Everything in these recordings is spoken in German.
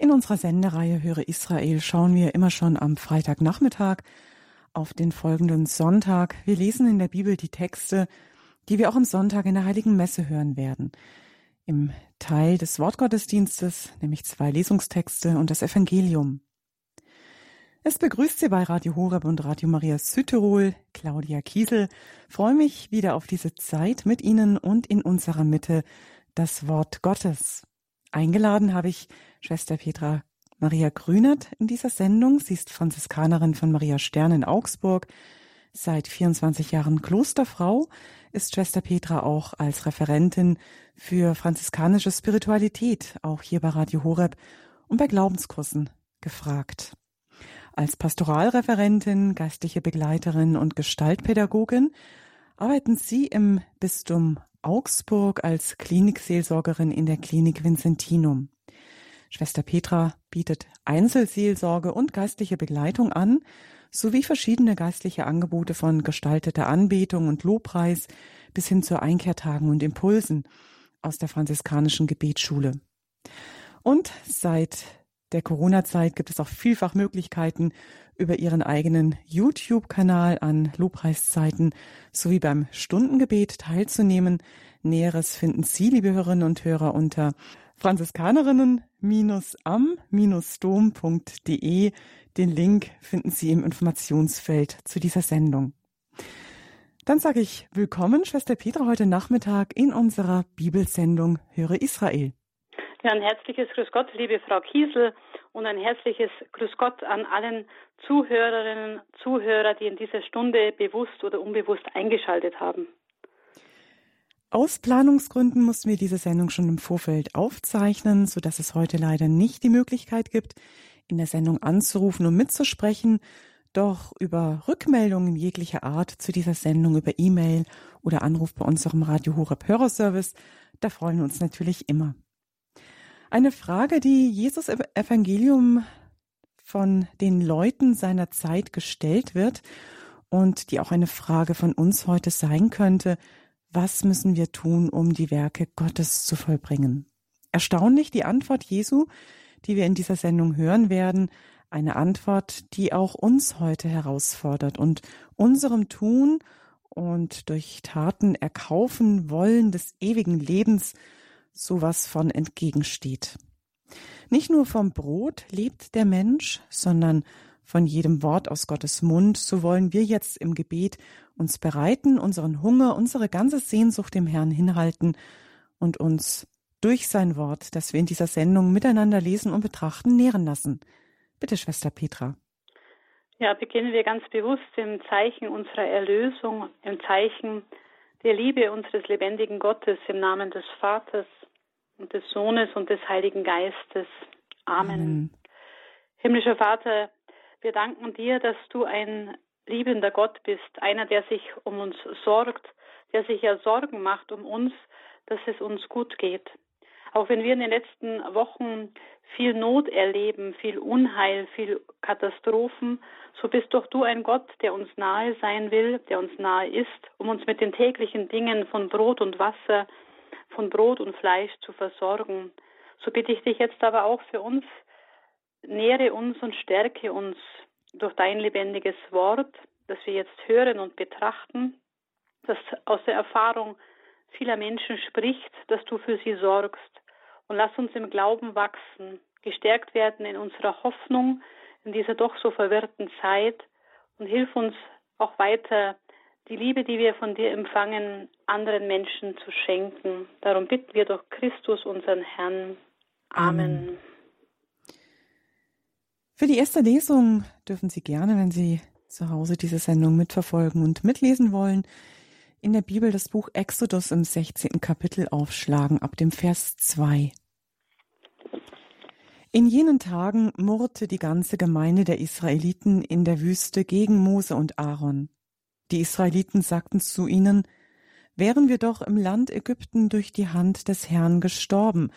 In unserer Sendereihe Höre Israel schauen wir immer schon am Freitagnachmittag auf den folgenden Sonntag. Wir lesen in der Bibel die Texte, die wir auch am Sonntag in der Heiligen Messe hören werden. Im Teil des Wortgottesdienstes, nämlich zwei Lesungstexte und das Evangelium. Es begrüßt Sie bei Radio Horeb und Radio Maria Südtirol, Claudia Kiesel. Freue mich wieder auf diese Zeit mit Ihnen und in unserer Mitte das Wort Gottes. Eingeladen habe ich Schwester Petra Maria Grünert in dieser Sendung. Sie ist Franziskanerin von Maria Stern in Augsburg, seit 24 Jahren Klosterfrau, ist Schwester Petra auch als Referentin für franziskanische Spiritualität, auch hier bei Radio Horeb und bei Glaubenskursen gefragt. Als Pastoralreferentin, geistliche Begleiterin und Gestaltpädagogin arbeiten Sie im Bistum Augsburg als Klinikseelsorgerin in der Klinik Vincentinum. Schwester Petra bietet Einzelseelsorge und geistliche Begleitung an, sowie verschiedene geistliche Angebote von gestalteter Anbetung und Lobpreis bis hin zu Einkehrtagen und Impulsen aus der franziskanischen Gebetsschule. Und seit der Corona-Zeit gibt es auch vielfach Möglichkeiten, über ihren eigenen YouTube-Kanal an Lobpreiszeiten sowie beim Stundengebet teilzunehmen. Näheres finden Sie, liebe Hörerinnen und Hörer, unter franziskanerinnen-am-dom.de. Den Link finden Sie im Informationsfeld zu dieser Sendung. Dann sage ich willkommen, Schwester Petra, heute Nachmittag in unserer Bibelsendung Höre Israel. Ja, ein herzliches Grüß Gott, liebe Frau Kiesel, und ein herzliches Grüß Gott an allen Zuhörerinnen, Zuhörer, die in dieser Stunde bewusst oder unbewusst eingeschaltet haben. Aus Planungsgründen mussten wir diese Sendung schon im Vorfeld aufzeichnen, so dass es heute leider nicht die Möglichkeit gibt, in der Sendung anzurufen und mitzusprechen. Doch über Rückmeldungen jeglicher Art zu dieser Sendung über E-Mail oder Anruf bei unserem Radio Horeb Hörerservice, da freuen wir uns natürlich immer. Eine Frage, die Jesus Evangelium von den Leuten seiner Zeit gestellt wird und die auch eine Frage von uns heute sein könnte, was müssen wir tun, um die Werke Gottes zu vollbringen? Erstaunlich die Antwort Jesu, die wir in dieser Sendung hören werden, eine Antwort, die auch uns heute herausfordert und unserem Tun und durch Taten erkaufen wollen des ewigen Lebens sowas von entgegensteht. Nicht nur vom Brot lebt der Mensch, sondern von jedem Wort aus Gottes Mund, so wollen wir jetzt im Gebet uns bereiten, unseren Hunger, unsere ganze Sehnsucht dem Herrn hinhalten und uns durch sein Wort, das wir in dieser Sendung miteinander lesen und betrachten, nähren lassen. Bitte, Schwester Petra. Ja, beginnen wir ganz bewusst im Zeichen unserer Erlösung, im Zeichen der Liebe unseres lebendigen Gottes, im Namen des Vaters und des Sohnes und des Heiligen Geistes. Amen. Amen. Himmlischer Vater, wir danken dir, dass du ein liebender Gott bist, einer, der sich um uns sorgt, der sich ja Sorgen macht um uns, dass es uns gut geht. Auch wenn wir in den letzten Wochen viel Not erleben, viel Unheil, viel Katastrophen, so bist doch du ein Gott, der uns nahe sein will, der uns nahe ist, um uns mit den täglichen Dingen von Brot und Wasser von Brot und Fleisch zu versorgen. So bitte ich dich jetzt aber auch für uns, nähre uns und stärke uns durch dein lebendiges Wort, das wir jetzt hören und betrachten, das aus der Erfahrung vieler Menschen spricht, dass du für sie sorgst. Und lass uns im Glauben wachsen, gestärkt werden in unserer Hoffnung in dieser doch so verwirrten Zeit und hilf uns auch weiter die Liebe, die wir von dir empfangen, anderen Menschen zu schenken. Darum bitten wir durch Christus, unseren Herrn. Amen. Für die erste Lesung dürfen Sie gerne, wenn Sie zu Hause diese Sendung mitverfolgen und mitlesen wollen, in der Bibel das Buch Exodus im 16. Kapitel aufschlagen, ab dem Vers 2. In jenen Tagen murrte die ganze Gemeinde der Israeliten in der Wüste gegen Mose und Aaron. Die Israeliten sagten zu ihnen, wären wir doch im Land Ägypten durch die Hand des Herrn gestorben,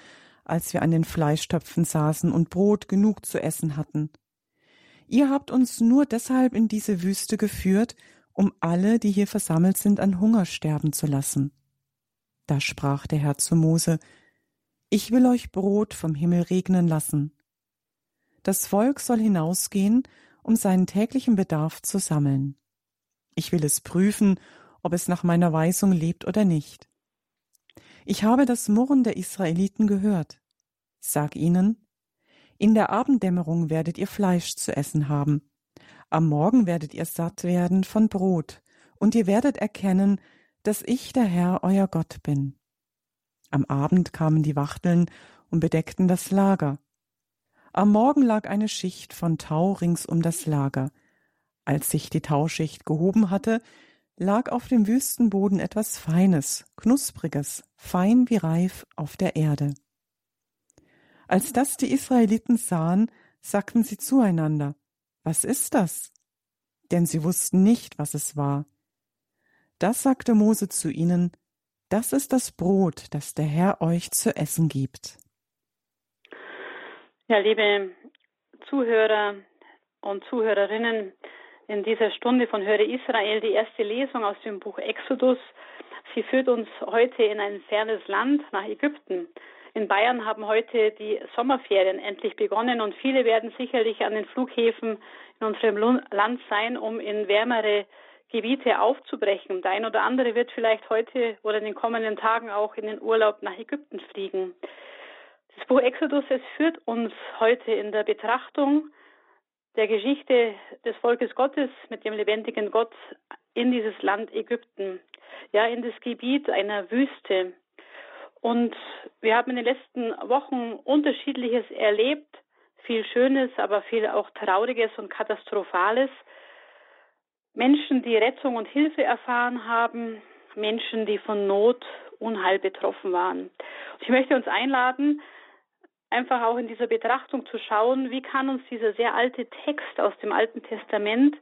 als wir an den Fleischtöpfen saßen und Brot genug zu essen hatten. Ihr habt uns nur deshalb in diese Wüste geführt, um alle, die hier versammelt sind, an Hunger sterben zu lassen. Da sprach der Herr zu Mose, Ich will euch Brot vom Himmel regnen lassen. Das Volk soll hinausgehen, um seinen täglichen Bedarf zu sammeln. Ich will es prüfen, ob es nach meiner Weisung lebt oder nicht. Ich habe das Murren der Israeliten gehört. Sag ihnen, in der Abenddämmerung werdet ihr Fleisch zu essen haben. Am Morgen werdet ihr satt werden von Brot, und ihr werdet erkennen, dass ich der Herr euer Gott bin. Am Abend kamen die Wachteln und bedeckten das Lager. Am Morgen lag eine Schicht von Tau rings um das Lager. Als sich die Tauschicht gehoben hatte, lag auf dem Wüstenboden etwas Feines, Knuspriges, fein wie Reif auf der Erde. Als das die Israeliten sahen, sagten sie zueinander, Was ist das? Denn sie wussten nicht, was es war. Das sagte Mose zu ihnen, Das ist das Brot, das der Herr euch zu essen gibt. Ja, liebe Zuhörer und Zuhörerinnen, in dieser Stunde von Höre Israel die erste Lesung aus dem Buch Exodus. Sie führt uns heute in ein fernes Land, nach Ägypten. In Bayern haben heute die Sommerferien endlich begonnen und viele werden sicherlich an den Flughäfen in unserem Land sein, um in wärmere Gebiete aufzubrechen. Der ein oder andere wird vielleicht heute oder in den kommenden Tagen auch in den Urlaub nach Ägypten fliegen. Das Buch Exodus, es führt uns heute in der Betrachtung der Geschichte des Volkes Gottes mit dem lebendigen Gott in dieses Land Ägypten, ja, in das Gebiet einer Wüste. Und wir haben in den letzten Wochen unterschiedliches erlebt, viel Schönes, aber viel auch Trauriges und Katastrophales. Menschen, die Rettung und Hilfe erfahren haben, Menschen, die von Not, Unheil betroffen waren. Ich möchte uns einladen, einfach auch in dieser Betrachtung zu schauen, wie kann uns dieser sehr alte Text aus dem Alten Testament,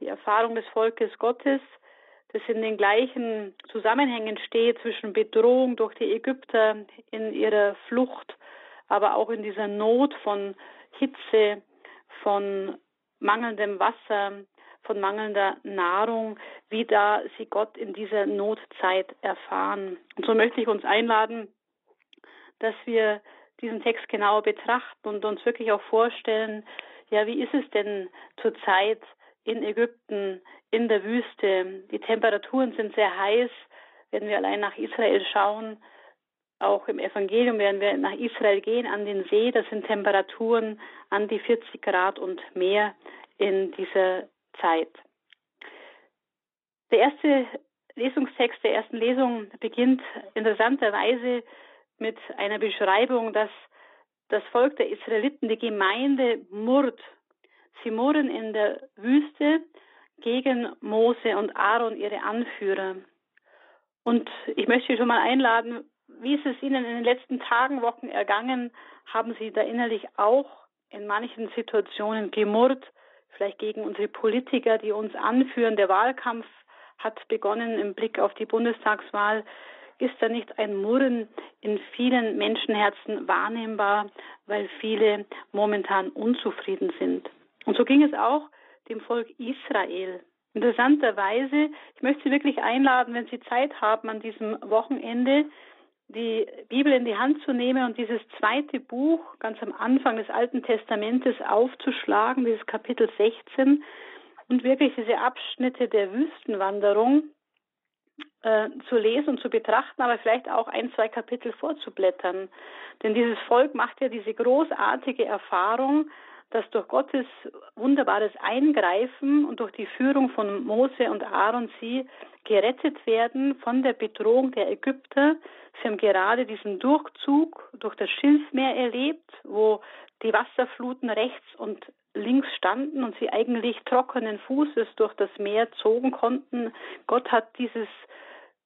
die Erfahrung des Volkes Gottes, das in den gleichen Zusammenhängen steht zwischen Bedrohung durch die Ägypter in ihrer Flucht, aber auch in dieser Not von Hitze, von mangelndem Wasser, von mangelnder Nahrung, wie da sie Gott in dieser Notzeit erfahren. Und so möchte ich uns einladen, dass wir diesen Text genauer betrachten und uns wirklich auch vorstellen, ja, wie ist es denn zurzeit in Ägypten, in der Wüste? Die Temperaturen sind sehr heiß. Wenn wir allein nach Israel schauen, auch im Evangelium werden wir nach Israel gehen, an den See, das sind Temperaturen an die 40 Grad und mehr in dieser Zeit. Der erste Lesungstext der ersten Lesung beginnt interessanterweise mit einer Beschreibung, dass das Volk der Israeliten, die Gemeinde murrt. Sie murren in der Wüste gegen Mose und Aaron, ihre Anführer. Und ich möchte Sie schon mal einladen, wie ist es Ihnen in den letzten Tagen, Wochen ergangen? Haben Sie da innerlich auch in manchen Situationen gemurrt, vielleicht gegen unsere Politiker, die uns anführen? Der Wahlkampf hat begonnen im Blick auf die Bundestagswahl ist da nicht ein Murren in vielen Menschenherzen wahrnehmbar, weil viele momentan unzufrieden sind. Und so ging es auch dem Volk Israel. Interessanterweise, ich möchte Sie wirklich einladen, wenn Sie Zeit haben, an diesem Wochenende die Bibel in die Hand zu nehmen und dieses zweite Buch ganz am Anfang des Alten Testamentes aufzuschlagen, dieses Kapitel 16, und wirklich diese Abschnitte der Wüstenwanderung äh, zu lesen und zu betrachten, aber vielleicht auch ein, zwei Kapitel vorzublättern. Denn dieses Volk macht ja diese großartige Erfahrung, dass durch Gottes wunderbares Eingreifen und durch die Führung von Mose und Aaron sie gerettet werden von der Bedrohung der Ägypter. Sie haben gerade diesen Durchzug durch das Schilfmeer erlebt, wo die Wasserfluten rechts und links standen und sie eigentlich trockenen Fußes durch das Meer zogen konnten. Gott hat dieses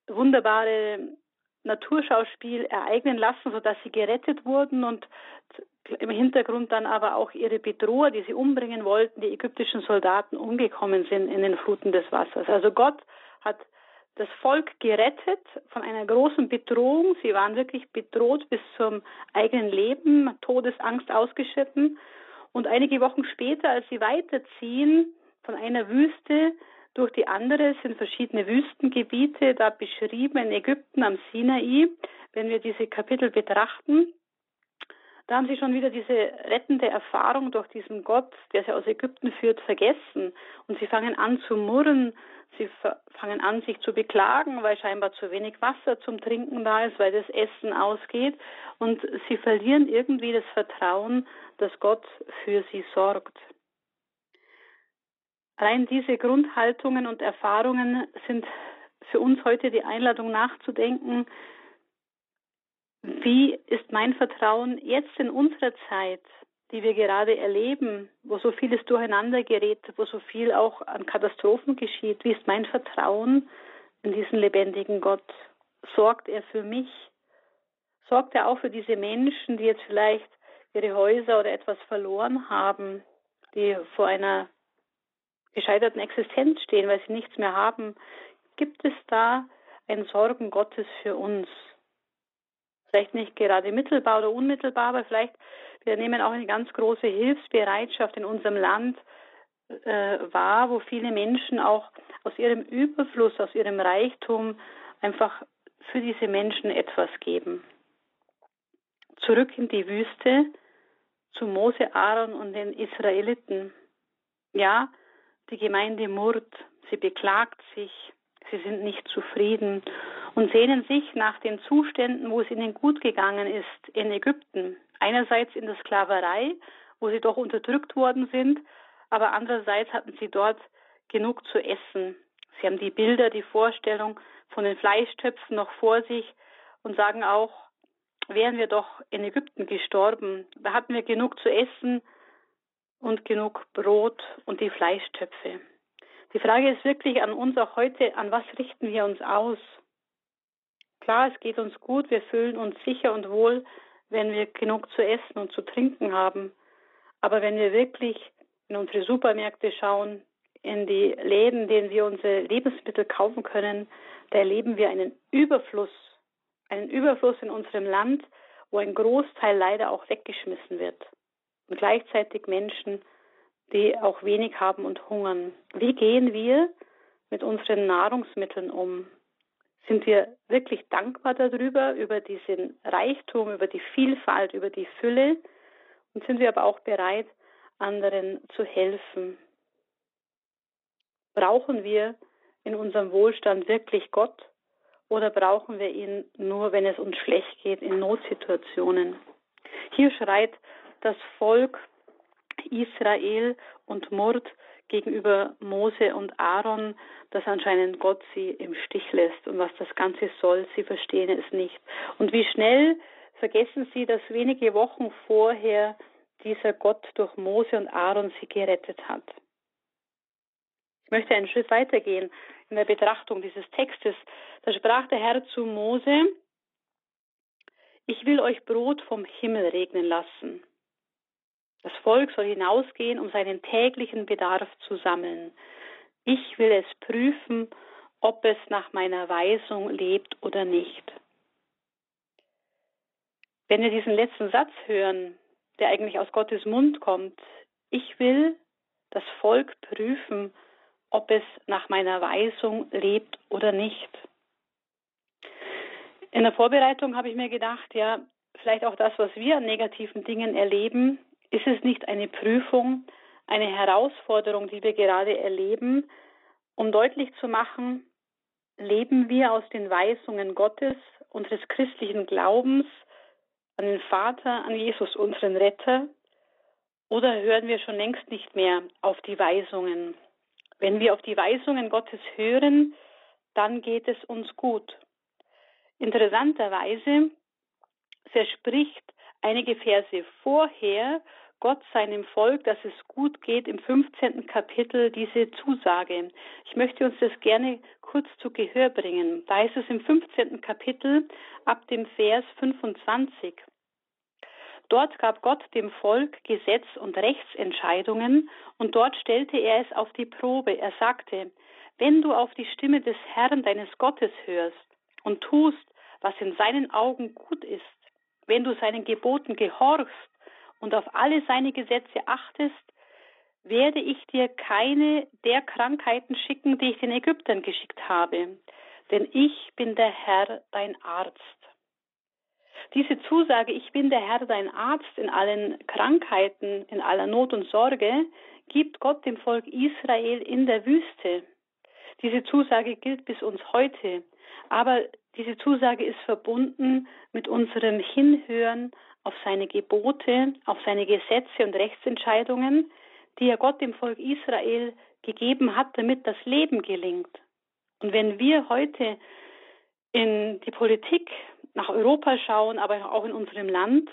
wunderbare Naturschauspiel ereignen lassen, sodass sie gerettet wurden und im Hintergrund dann aber auch ihre Bedroher, die sie umbringen wollten, die ägyptischen Soldaten umgekommen sind in den Fluten des Wassers. Also Gott hat das Volk gerettet von einer großen Bedrohung. Sie waren wirklich bedroht bis zum eigenen Leben, Todesangst ausgeschritten. Und einige Wochen später, als sie weiterziehen von einer Wüste durch die andere sind verschiedene Wüstengebiete da beschrieben in Ägypten am Sinai. Wenn wir diese Kapitel betrachten, Da haben sie schon wieder diese rettende Erfahrung durch diesen Gott, der sie aus Ägypten führt, vergessen. Und sie fangen an zu murren, sie fangen an, sich zu beklagen, weil scheinbar zu wenig Wasser zum Trinken da ist, weil das Essen ausgeht. Und sie verlieren irgendwie das Vertrauen, dass Gott für sie sorgt. Rein diese Grundhaltungen und Erfahrungen sind für uns heute die Einladung nachzudenken, wie ist mein Vertrauen jetzt in unserer Zeit, die wir gerade erleben, wo so vieles durcheinander gerät, wo so viel auch an Katastrophen geschieht? Wie ist mein Vertrauen in diesen lebendigen Gott? Sorgt er für mich? Sorgt er auch für diese Menschen, die jetzt vielleicht ihre Häuser oder etwas verloren haben, die vor einer gescheiterten Existenz stehen, weil sie nichts mehr haben? Gibt es da ein Sorgen Gottes für uns? Vielleicht nicht gerade mittelbar oder unmittelbar, aber vielleicht wir nehmen auch eine ganz große Hilfsbereitschaft in unserem Land äh, wahr, wo viele Menschen auch aus ihrem Überfluss, aus ihrem Reichtum einfach für diese Menschen etwas geben. Zurück in die Wüste zu Mose, Aaron und den Israeliten. Ja, die Gemeinde murrt, sie beklagt sich, sie sind nicht zufrieden und sehnen sich nach den Zuständen, wo es ihnen gut gegangen ist in Ägypten. Einerseits in der Sklaverei, wo sie doch unterdrückt worden sind, aber andererseits hatten sie dort genug zu essen. Sie haben die Bilder, die Vorstellung von den Fleischtöpfen noch vor sich und sagen auch, wären wir doch in Ägypten gestorben, da hatten wir genug zu essen und genug Brot und die Fleischtöpfe. Die Frage ist wirklich an uns auch heute, an was richten wir uns aus? Klar, es geht uns gut, wir fühlen uns sicher und wohl, wenn wir genug zu essen und zu trinken haben. Aber wenn wir wirklich in unsere Supermärkte schauen, in die Läden, in denen wir unsere Lebensmittel kaufen können, da erleben wir einen Überfluss, einen Überfluss in unserem Land, wo ein Großteil leider auch weggeschmissen wird. Und gleichzeitig Menschen, die auch wenig haben und hungern. Wie gehen wir mit unseren Nahrungsmitteln um? Sind wir wirklich dankbar darüber, über diesen Reichtum, über die Vielfalt, über die Fülle? Und sind wir aber auch bereit, anderen zu helfen? Brauchen wir in unserem Wohlstand wirklich Gott oder brauchen wir ihn nur, wenn es uns schlecht geht, in Notsituationen? Hier schreit das Volk Israel und Mord gegenüber Mose und Aaron, dass anscheinend Gott sie im Stich lässt und was das Ganze soll, sie verstehen es nicht. Und wie schnell vergessen sie, dass wenige Wochen vorher dieser Gott durch Mose und Aaron sie gerettet hat. Ich möchte einen Schritt weitergehen in der Betrachtung dieses Textes. Da sprach der Herr zu Mose, ich will euch Brot vom Himmel regnen lassen. Das Volk soll hinausgehen, um seinen täglichen Bedarf zu sammeln. Ich will es prüfen, ob es nach meiner Weisung lebt oder nicht. Wenn wir diesen letzten Satz hören, der eigentlich aus Gottes Mund kommt, ich will das Volk prüfen, ob es nach meiner Weisung lebt oder nicht. In der Vorbereitung habe ich mir gedacht, ja, vielleicht auch das, was wir an negativen Dingen erleben, ist es nicht eine Prüfung, eine Herausforderung, die wir gerade erleben, um deutlich zu machen, leben wir aus den Weisungen Gottes, unseres christlichen Glaubens an den Vater, an Jesus, unseren Retter, oder hören wir schon längst nicht mehr auf die Weisungen? Wenn wir auf die Weisungen Gottes hören, dann geht es uns gut. Interessanterweise verspricht einige Verse vorher Gott seinem Volk, dass es gut geht, im 15. Kapitel diese Zusage. Ich möchte uns das gerne kurz zu Gehör bringen. Da ist es im 15. Kapitel ab dem Vers 25. Dort gab Gott dem Volk Gesetz und Rechtsentscheidungen und dort stellte er es auf die Probe. Er sagte, wenn du auf die Stimme des Herrn deines Gottes hörst und tust, was in seinen Augen gut ist, wenn du seinen Geboten gehorchst und auf alle seine Gesetze achtest, werde ich dir keine der Krankheiten schicken, die ich den Ägyptern geschickt habe, denn ich bin der Herr, dein Arzt. Diese Zusage, ich bin der Herr, dein Arzt in allen Krankheiten, in aller Not und Sorge, gibt Gott dem Volk Israel in der Wüste. Diese Zusage gilt bis uns heute. Aber diese Zusage ist verbunden mit unserem Hinhören auf seine Gebote, auf seine Gesetze und Rechtsentscheidungen, die er Gott dem Volk Israel gegeben hat, damit das Leben gelingt. Und wenn wir heute in die Politik nach Europa schauen, aber auch in unserem Land,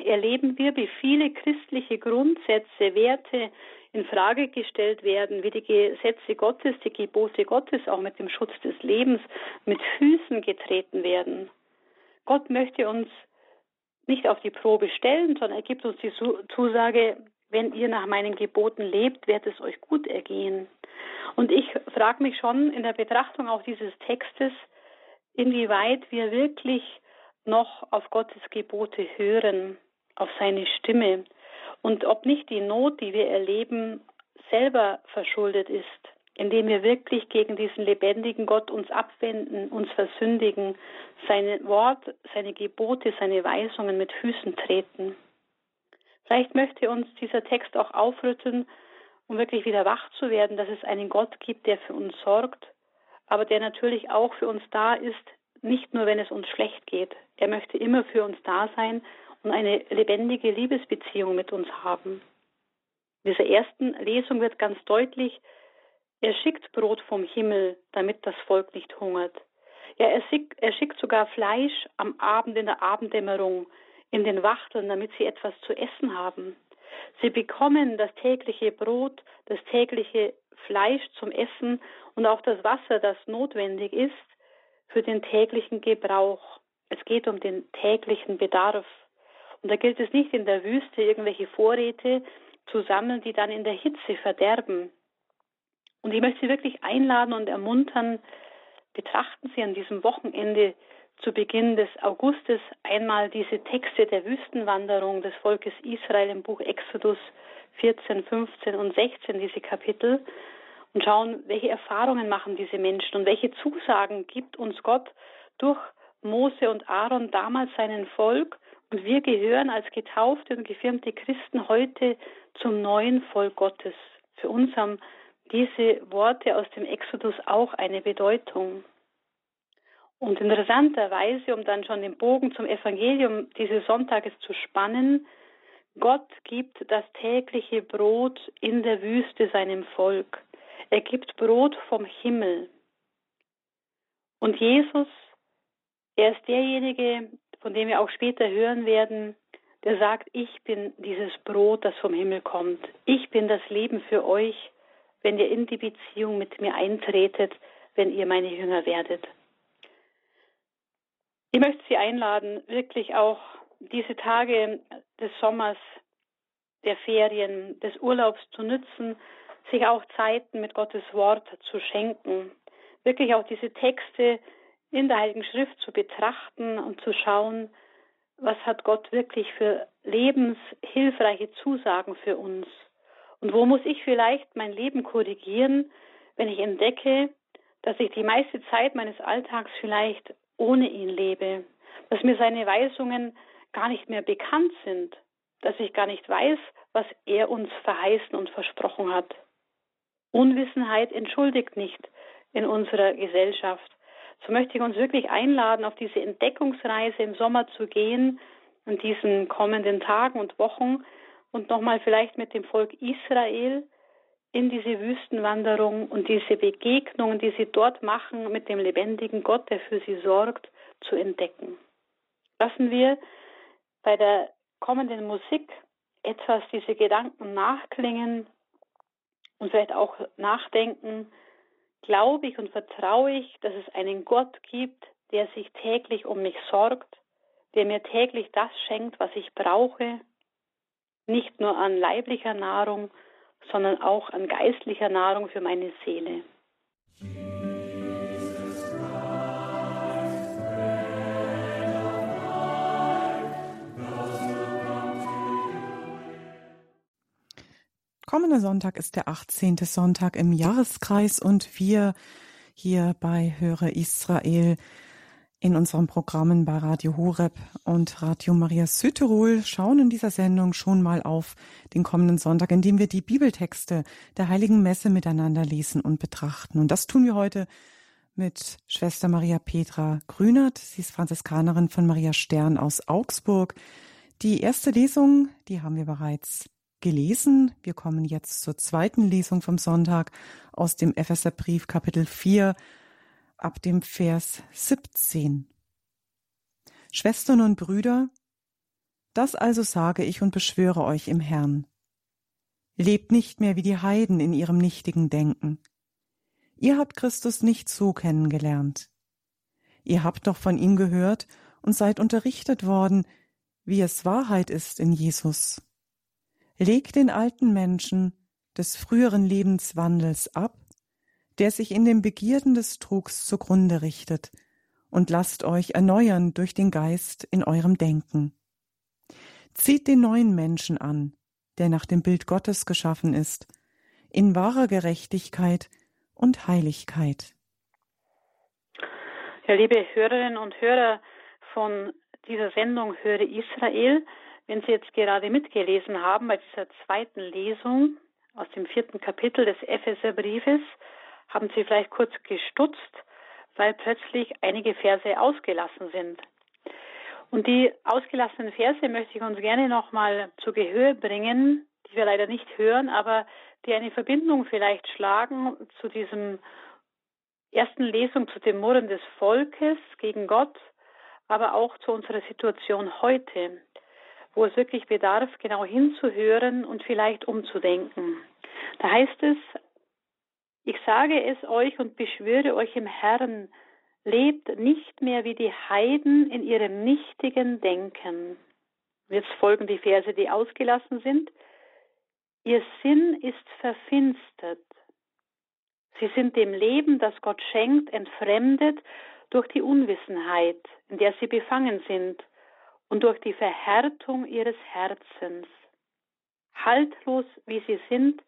erleben wir, wie viele christliche Grundsätze, Werte in Frage gestellt werden, wie die Gesetze Gottes, die Gebote Gottes auch mit dem Schutz des Lebens mit Füßen getreten werden. Gott möchte uns nicht auf die Probe stellen, sondern er gibt uns die Zusage, wenn ihr nach meinen Geboten lebt, wird es euch gut ergehen. Und ich frage mich schon in der Betrachtung auch dieses Textes, inwieweit wir wirklich noch auf Gottes Gebote hören, auf seine Stimme und ob nicht die Not, die wir erleben, selber verschuldet ist, indem wir wirklich gegen diesen lebendigen Gott uns abwenden, uns versündigen, sein Wort, seine Gebote, seine Weisungen mit Füßen treten. Vielleicht möchte uns dieser Text auch aufrütteln, um wirklich wieder wach zu werden, dass es einen Gott gibt, der für uns sorgt, aber der natürlich auch für uns da ist, nicht nur wenn es uns schlecht geht. Er möchte immer für uns da sein und eine lebendige Liebesbeziehung mit uns haben. In dieser ersten Lesung wird ganz deutlich, er schickt Brot vom Himmel, damit das Volk nicht hungert. Ja, er schickt, er schickt sogar Fleisch am Abend in der Abenddämmerung in den Wachteln, damit sie etwas zu essen haben. Sie bekommen das tägliche Brot, das tägliche Fleisch zum Essen und auch das Wasser, das notwendig ist für den täglichen Gebrauch. Es geht um den täglichen Bedarf. Und da gilt es nicht in der Wüste irgendwelche Vorräte zu sammeln, die dann in der Hitze verderben. Und ich möchte Sie wirklich einladen und ermuntern, betrachten Sie an diesem Wochenende zu Beginn des Augustes einmal diese Texte der Wüstenwanderung des Volkes Israel im Buch Exodus 14, 15 und 16, diese Kapitel, und schauen, welche Erfahrungen machen diese Menschen und welche Zusagen gibt uns Gott durch Mose und Aaron damals seinen Volk wir gehören als getaufte und gefirmte Christen heute zum neuen Volk Gottes. Für uns haben diese Worte aus dem Exodus auch eine Bedeutung. Und interessanterweise, um dann schon den Bogen zum Evangelium dieses Sonntages zu spannen, Gott gibt das tägliche Brot in der Wüste seinem Volk. Er gibt Brot vom Himmel. Und Jesus, er ist derjenige, von dem wir auch später hören werden, der sagt, ich bin dieses Brot, das vom Himmel kommt. Ich bin das Leben für euch, wenn ihr in die Beziehung mit mir eintretet, wenn ihr meine Jünger werdet. Ich möchte Sie einladen, wirklich auch diese Tage des Sommers, der Ferien, des Urlaubs zu nützen, sich auch Zeiten mit Gottes Wort zu schenken, wirklich auch diese Texte in der Heiligen Schrift zu betrachten und zu schauen, was hat Gott wirklich für lebenshilfreiche Zusagen für uns und wo muss ich vielleicht mein Leben korrigieren, wenn ich entdecke, dass ich die meiste Zeit meines Alltags vielleicht ohne ihn lebe, dass mir seine Weisungen gar nicht mehr bekannt sind, dass ich gar nicht weiß, was er uns verheißen und versprochen hat. Unwissenheit entschuldigt nicht in unserer Gesellschaft. So möchte ich uns wirklich einladen, auf diese Entdeckungsreise im Sommer zu gehen, in diesen kommenden Tagen und Wochen und nochmal vielleicht mit dem Volk Israel in diese Wüstenwanderung und diese Begegnungen, die sie dort machen mit dem lebendigen Gott, der für sie sorgt, zu entdecken. Lassen wir bei der kommenden Musik etwas diese Gedanken nachklingen und vielleicht auch nachdenken, glaube ich und vertraue ich, dass es einen Gott gibt, der sich täglich um mich sorgt, der mir täglich das schenkt, was ich brauche, nicht nur an leiblicher Nahrung, sondern auch an geistlicher Nahrung für meine Seele. Kommender Sonntag ist der 18. Sonntag im Jahreskreis und wir hier bei Höre Israel In unseren Programmen bei Radio Horeb und Radio Maria Südtirol schauen in dieser Sendung schon mal auf den kommenden Sonntag, in dem wir die Bibeltexte der Heiligen Messe miteinander lesen und betrachten. Und das tun wir heute mit Schwester Maria Petra Grünert. Sie ist Franziskanerin von Maria Stern aus Augsburg. Die erste Lesung, die haben wir bereits gelesen. Wir kommen jetzt zur zweiten Lesung vom Sonntag aus dem Epheserbrief Kapitel 4 ab dem Vers 17. Schwestern und Brüder, das also sage ich und beschwöre euch im Herrn. Lebt nicht mehr wie die Heiden in ihrem nichtigen Denken. Ihr habt Christus nicht so kennengelernt. Ihr habt doch von ihm gehört und seid unterrichtet worden, wie es Wahrheit ist in Jesus. Legt den alten Menschen des früheren Lebenswandels ab der sich in den Begierden des Trugs zugrunde richtet, und lasst euch erneuern durch den Geist in eurem Denken. Zieht den neuen Menschen an, der nach dem Bild Gottes geschaffen ist, in wahrer Gerechtigkeit und Heiligkeit. Ja, liebe Hörerinnen und Hörer von dieser Sendung Höre Israel, wenn Sie jetzt gerade mitgelesen haben bei dieser zweiten Lesung aus dem vierten Kapitel des Epheserbriefes, haben Sie vielleicht kurz gestutzt, weil plötzlich einige Verse ausgelassen sind. Und die ausgelassenen Verse möchte ich uns gerne nochmal zu Gehör bringen, die wir leider nicht hören, aber die eine Verbindung vielleicht schlagen zu diesem ersten Lesung, zu dem Murren des Volkes gegen Gott, aber auch zu unserer Situation heute, wo es wirklich bedarf, genau hinzuhören und vielleicht umzudenken. Da heißt es, ich sage es euch und beschwöre euch im Herrn, lebt nicht mehr wie die Heiden in ihrem nichtigen Denken. Jetzt folgen die Verse, die ausgelassen sind. Ihr Sinn ist verfinstert. Sie sind dem Leben, das Gott schenkt, entfremdet durch die Unwissenheit, in der sie befangen sind, und durch die Verhärtung ihres Herzens. Haltlos wie sie sind,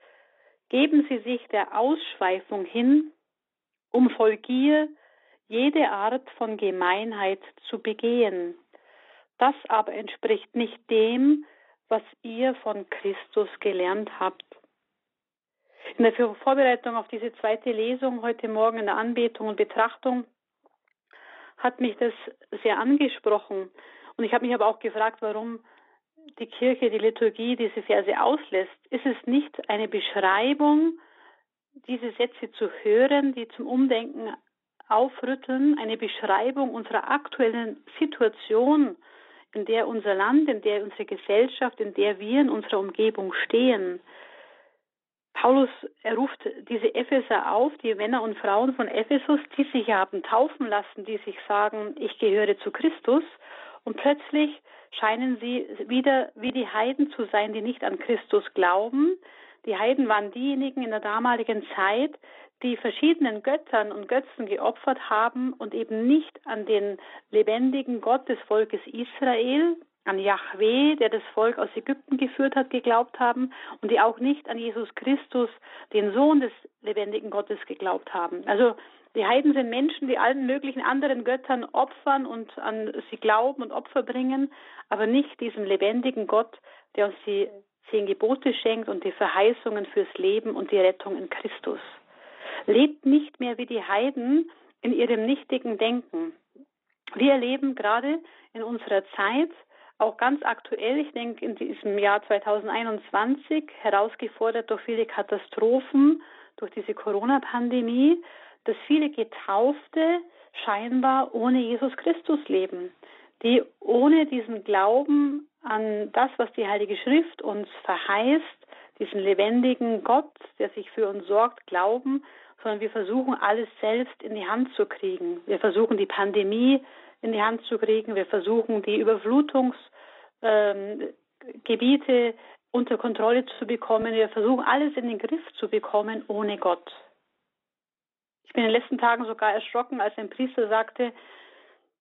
geben sie sich der Ausschweifung hin, um voll Gier jede Art von Gemeinheit zu begehen. Das aber entspricht nicht dem, was ihr von Christus gelernt habt. In der Vorbereitung auf diese zweite Lesung heute Morgen in der Anbetung und Betrachtung hat mich das sehr angesprochen. Und ich habe mich aber auch gefragt, warum die Kirche, die Liturgie diese Verse auslässt, ist es nicht eine Beschreibung, diese Sätze zu hören, die zum Umdenken aufrütteln, eine Beschreibung unserer aktuellen Situation, in der unser Land, in der unsere Gesellschaft, in der wir in unserer Umgebung stehen. Paulus er ruft diese Epheser auf, die Männer und Frauen von Ephesus, die sich haben taufen lassen, die sich sagen, ich gehöre zu Christus. Und plötzlich scheinen sie wieder wie die Heiden zu sein, die nicht an Christus glauben. Die Heiden waren diejenigen in der damaligen Zeit, die verschiedenen Göttern und Götzen geopfert haben und eben nicht an den lebendigen Gott des Volkes Israel, an Yahweh, der das Volk aus Ägypten geführt hat, geglaubt haben und die auch nicht an Jesus Christus, den Sohn des lebendigen Gottes, geglaubt haben. Also die Heiden sind Menschen, die allen möglichen anderen Göttern opfern und an sie glauben und Opfer bringen, aber nicht diesem lebendigen Gott, der uns die zehn Gebote schenkt und die Verheißungen fürs Leben und die Rettung in Christus. Lebt nicht mehr wie die Heiden in ihrem nichtigen Denken. Wir erleben gerade in unserer Zeit, auch ganz aktuell, ich denke in diesem Jahr 2021, herausgefordert durch viele Katastrophen, durch diese Corona-Pandemie, dass viele Getaufte scheinbar ohne Jesus Christus leben, die ohne diesen Glauben an das, was die Heilige Schrift uns verheißt, diesen lebendigen Gott, der sich für uns sorgt, glauben, sondern wir versuchen alles selbst in die Hand zu kriegen. Wir versuchen die Pandemie in die Hand zu kriegen, wir versuchen die Überflutungsgebiete ähm, unter Kontrolle zu bekommen, wir versuchen alles in den Griff zu bekommen ohne Gott. Ich bin in den letzten Tagen sogar erschrocken, als ein Priester sagte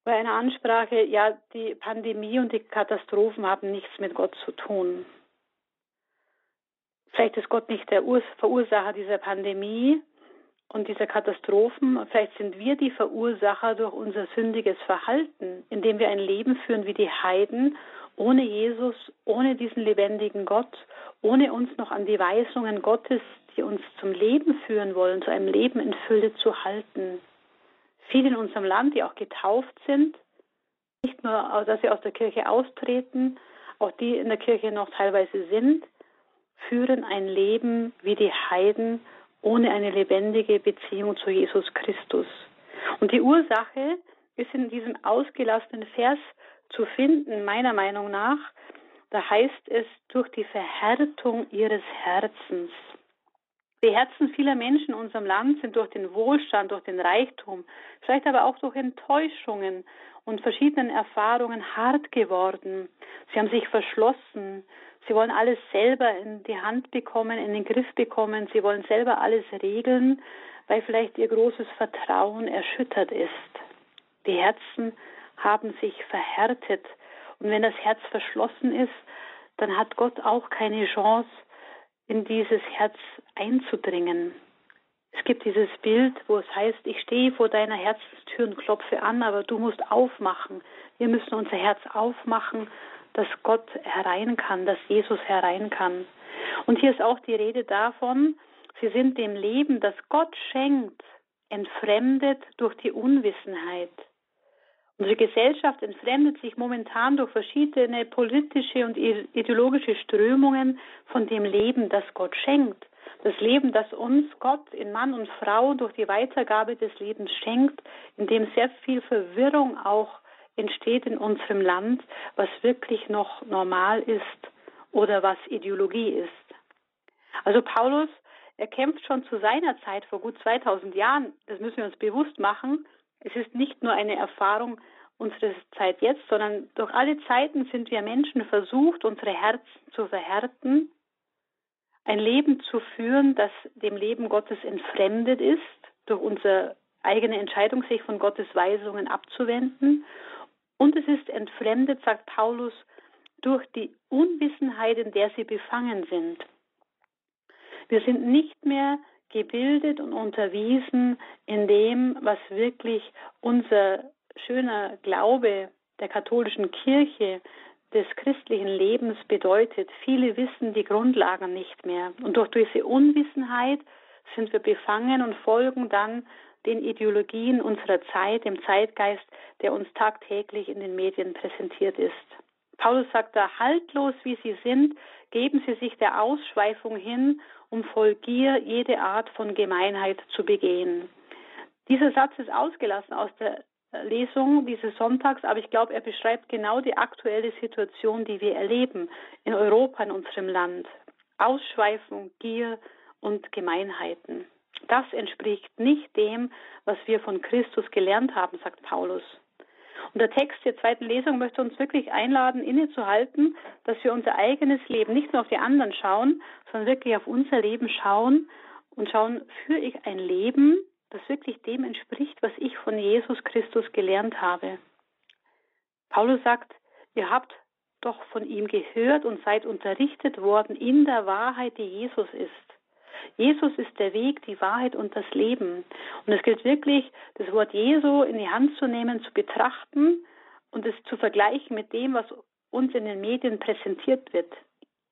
bei einer Ansprache, ja, die Pandemie und die Katastrophen haben nichts mit Gott zu tun. Vielleicht ist Gott nicht der Verursacher dieser Pandemie, und dieser Katastrophen, vielleicht sind wir die Verursacher durch unser sündiges Verhalten, indem wir ein Leben führen wie die Heiden, ohne Jesus, ohne diesen lebendigen Gott, ohne uns noch an die Weisungen Gottes, die uns zum Leben führen wollen, zu einem Leben in Fülle zu halten. Viele in unserem Land, die auch getauft sind, nicht nur, dass sie aus der Kirche austreten, auch die in der Kirche noch teilweise sind, führen ein Leben wie die Heiden ohne eine lebendige Beziehung zu Jesus Christus. Und die Ursache ist in diesem ausgelassenen Vers zu finden, meiner Meinung nach. Da heißt es durch die Verhärtung ihres Herzens. Die Herzen vieler Menschen in unserem Land sind durch den Wohlstand, durch den Reichtum, vielleicht aber auch durch Enttäuschungen und verschiedenen Erfahrungen hart geworden. Sie haben sich verschlossen. Sie wollen alles selber in die Hand bekommen, in den Griff bekommen. Sie wollen selber alles regeln, weil vielleicht ihr großes Vertrauen erschüttert ist. Die Herzen haben sich verhärtet. Und wenn das Herz verschlossen ist, dann hat Gott auch keine Chance, in dieses Herz einzudringen. Es gibt dieses Bild, wo es heißt, ich stehe vor deiner Herzenstür und klopfe an, aber du musst aufmachen. Wir müssen unser Herz aufmachen, dass Gott herein kann, dass Jesus herein kann. Und hier ist auch die Rede davon, sie sind dem Leben, das Gott schenkt, entfremdet durch die Unwissenheit. Unsere Gesellschaft entfremdet sich momentan durch verschiedene politische und ideologische Strömungen von dem Leben, das Gott schenkt. Das Leben, das uns Gott in Mann und Frau durch die Weitergabe des Lebens schenkt, in dem sehr viel Verwirrung auch entsteht in unserem Land, was wirklich noch normal ist oder was Ideologie ist. Also Paulus, er kämpft schon zu seiner Zeit vor gut 2000 Jahren, das müssen wir uns bewusst machen, es ist nicht nur eine Erfahrung unserer Zeit jetzt, sondern durch alle Zeiten sind wir Menschen versucht, unsere Herzen zu verhärten, ein Leben zu führen, das dem Leben Gottes entfremdet ist, durch unsere eigene Entscheidung, sich von Gottes Weisungen abzuwenden. Und es ist entfremdet, sagt Paulus, durch die Unwissenheit, in der sie befangen sind. Wir sind nicht mehr gebildet und unterwiesen in dem, was wirklich unser schöner Glaube der katholischen Kirche des christlichen Lebens bedeutet. Viele wissen die Grundlagen nicht mehr. Und durch diese Unwissenheit sind wir befangen und folgen dann den Ideologien unserer Zeit, dem Zeitgeist, der uns tagtäglich in den Medien präsentiert ist. Paulus sagt da, haltlos wie sie sind, geben sie sich der Ausschweifung hin um voll Gier jede Art von Gemeinheit zu begehen. Dieser Satz ist ausgelassen aus der Lesung dieses Sonntags, aber ich glaube, er beschreibt genau die aktuelle Situation, die wir erleben in Europa, in unserem Land. Ausschweifung, Gier und Gemeinheiten. Das entspricht nicht dem, was wir von Christus gelernt haben, sagt Paulus. Und der Text der zweiten Lesung möchte uns wirklich einladen, innezuhalten, dass wir unser eigenes Leben nicht nur auf die anderen schauen, sondern wirklich auf unser Leben schauen und schauen, führe ich ein Leben, das wirklich dem entspricht, was ich von Jesus Christus gelernt habe. Paulus sagt, ihr habt doch von ihm gehört und seid unterrichtet worden in der Wahrheit, die Jesus ist. Jesus ist der Weg, die Wahrheit und das Leben. Und es gilt wirklich, das Wort Jesu in die Hand zu nehmen, zu betrachten und es zu vergleichen mit dem, was uns in den Medien präsentiert wird.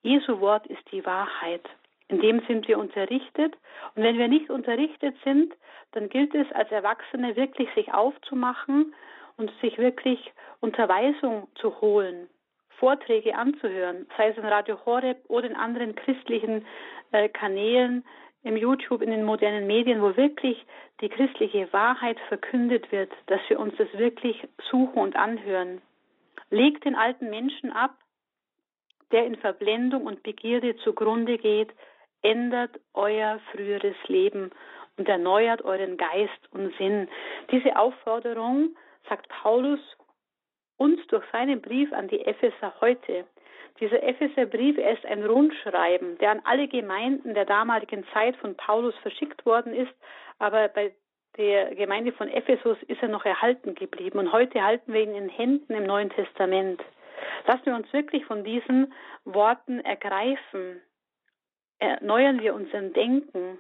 Jesu Wort ist die Wahrheit. In dem sind wir unterrichtet. Und wenn wir nicht unterrichtet sind, dann gilt es als Erwachsene wirklich sich aufzumachen und sich wirklich Unterweisung zu holen, Vorträge anzuhören, sei es in Radio Horeb oder in anderen christlichen äh, Kanälen, im YouTube, in den modernen Medien, wo wirklich die christliche Wahrheit verkündet wird, dass wir uns das wirklich suchen und anhören. Legt den alten Menschen ab, der in Verblendung und Begierde zugrunde geht, ändert euer früheres Leben und erneuert euren Geist und Sinn. Diese Aufforderung sagt Paulus uns durch seinen Brief an die Epheser heute. Dieser Epheserbrief ist ein Rundschreiben, der an alle Gemeinden der damaligen Zeit von Paulus verschickt worden ist, aber bei der Gemeinde von Ephesus ist er noch erhalten geblieben und heute halten wir ihn in Händen im Neuen Testament. Lassen wir uns wirklich von diesen Worten ergreifen. Erneuern wir unseren Denken.